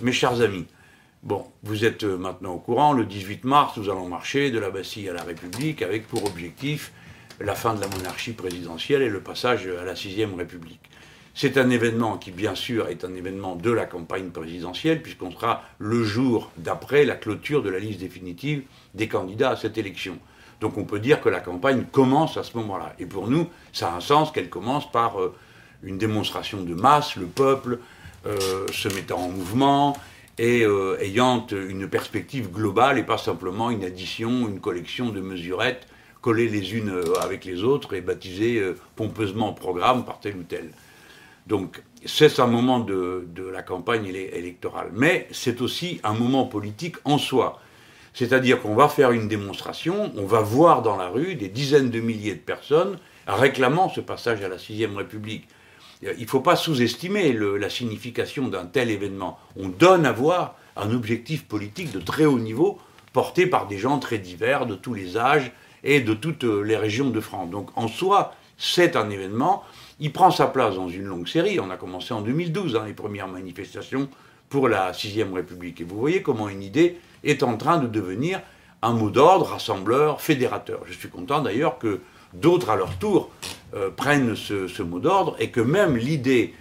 Mes chers amis, bon, vous êtes euh, maintenant au courant, le 18 mars, nous allons marcher de la Bastille à la République avec pour objectif la fin de la monarchie présidentielle et le passage à la sixième République. C'est un événement qui, bien sûr, est un événement de la campagne présidentielle, puisqu'on sera le jour d'après la clôture de la liste définitive des candidats à cette élection. Donc on peut dire que la campagne commence à ce moment-là. Et pour nous, ça a un sens qu'elle commence par euh, une démonstration de masse, le peuple se mettant en mouvement et euh, ayant une perspective globale et pas simplement une addition, une collection de mesurettes collées les unes avec les autres et baptisées pompeusement programme par tel ou tel. Donc c'est un moment de, de la campagne électorale. Mais c'est aussi un moment politique en soi. C'est-à-dire qu'on va faire une démonstration, on va voir dans la rue des dizaines de milliers de personnes réclamant ce passage à la sixième République. Il ne faut pas sous-estimer la signification d'un tel événement. On donne à voir un objectif politique de très haut niveau porté par des gens très divers, de tous les âges et de toutes les régions de France. Donc en soi, c'est un événement. Il prend sa place dans une longue série. On a commencé en 2012, hein, les premières manifestations pour la sixième République. Et vous voyez comment une idée est en train de devenir un mot d'ordre, rassembleur, fédérateur. Je suis content d'ailleurs que d'autres, à leur tour, euh, prennent ce, mot d'ordre et que même l'idée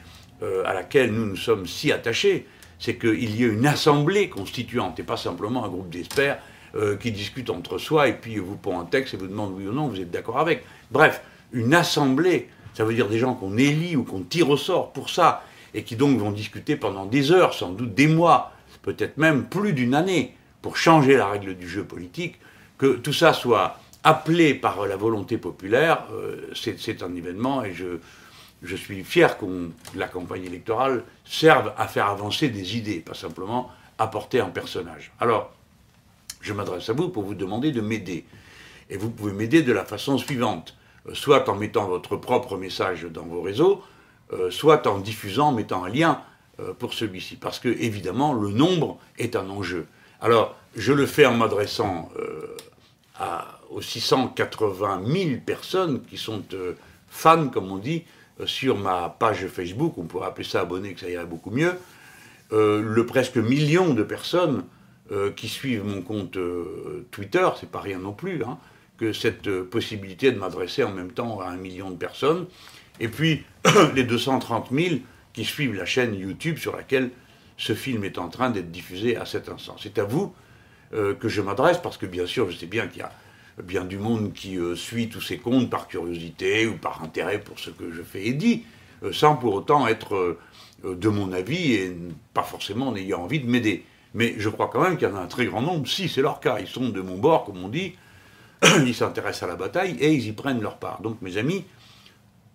euh, à laquelle nous nous sommes si attachés, c'est qu'il y ait une assemblée constituante et pas simplement un groupe d'experts euh, qui discutent entre soi et puis vous pond un texte et vous demande oui ou non, vous êtes d'accord avec. Bref, une assemblée, ça veut dire des gens qu'on élit ou qu'on tire au sort pour ça et qui donc vont discuter pendant des heures, sans doute des mois, peut-être même plus d'une année, pour changer la règle du jeu politique, que tout ça soit appelé par la volonté populaire, euh, c'est un événement et je, suis fier que la campagne électorale serve à faire avancer des idées, pas simplement apporter un personnage. Alors, je m'adresse à vous pour vous demander de m'aider. Et vous pouvez m'aider de la façon suivante, euh, soit en mettant votre propre message dans vos réseaux, euh, soit en diffusant, en mettant un lien pour celui-ci. Parce que, évidemment, le nombre est un enjeu. Alors, je le fais en m'adressant aux 680 000 personnes qui sont euh, fans, comme on dit, euh, sur ma page Facebook, on pourrait appeler ça abonné, que ça irait beaucoup mieux, le presque million de personnes qui suivent mon compte Twitter, c'est pas rien non plus, hein, que cette possibilité de m'adresser en même temps à un million de personnes, et puis les 230 000 qui suivent la chaîne YouTube sur laquelle ce film est en train d'être diffusé à cet instant. C'est à vous euh, que je m'adresse, parce que bien sûr, je sais bien qu'il y a bien du monde qui euh, suit tous ces comptes par curiosité ou par intérêt pour ce que je fais et dis, euh, sans pour autant être de mon avis et pas forcément en ayant envie de m'aider. Mais je crois quand même qu'il y en a un très grand nombre, si c'est leur cas, ils sont de mon bord, comme on dit, ils s'intéressent à la bataille et ils y prennent leur part. Donc mes amis,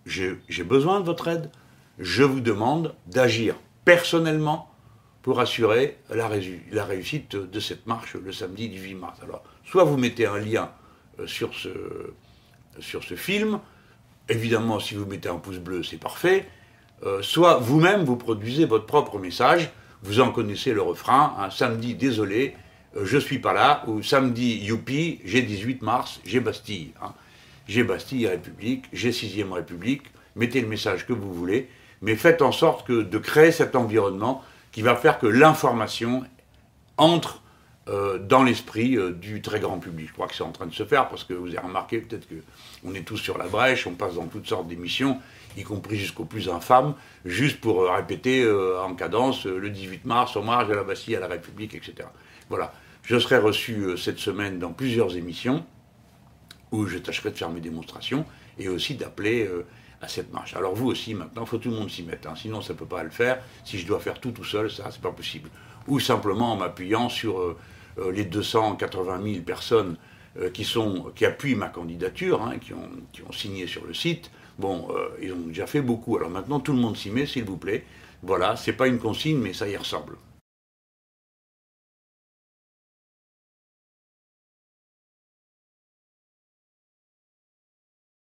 j'ai besoin de votre aide. Je vous demande d'agir personnellement pour assurer la, réussite de cette marche le samedi 18 mars. Alors, soit vous mettez un lien euh, sur ce, film, évidemment, si vous mettez un pouce bleu, c'est parfait, euh, soit vous-même, vous produisez votre propre message, vous en connaissez le refrain, samedi, désolé, euh, je suis pas là, ou samedi, youpi, j'ai 18 mars, j'ai Bastille. Hein. J'ai Bastille République, j'ai 6ème République, mettez le message que vous voulez, mais faites en sorte de créer cet environnement qui va faire que l'information entre euh, dans l'esprit euh, du très grand public. Je crois que c'est en train de se faire parce que vous avez remarqué peut-être qu'on est tous sur la brèche, on passe dans toutes sortes d'émissions, y compris jusqu'aux plus infâmes, juste pour euh, répéter en cadence le 18 mars, hommage à la Bastille, à la République, etc. Voilà. Je serai reçu cette semaine dans plusieurs émissions où je tâcherai de faire mes démonstrations et aussi d'appeler à cette marche. Alors vous aussi, maintenant, il faut tout le monde s'y mettre, hein. sinon ça ne peut pas le faire. Si je dois faire tout tout seul, ça, c'est pas possible. Ou simplement en m'appuyant sur euh, euh, les 280 000 personnes euh, qui, sont, qui appuient ma candidature, hein, qui, ont, qui, ont, signé sur le site. Bon, ils ont déjà fait beaucoup. Alors maintenant, tout le monde s'y met, s'il vous plaît. Voilà, c'est pas une consigne, mais ça y ressemble.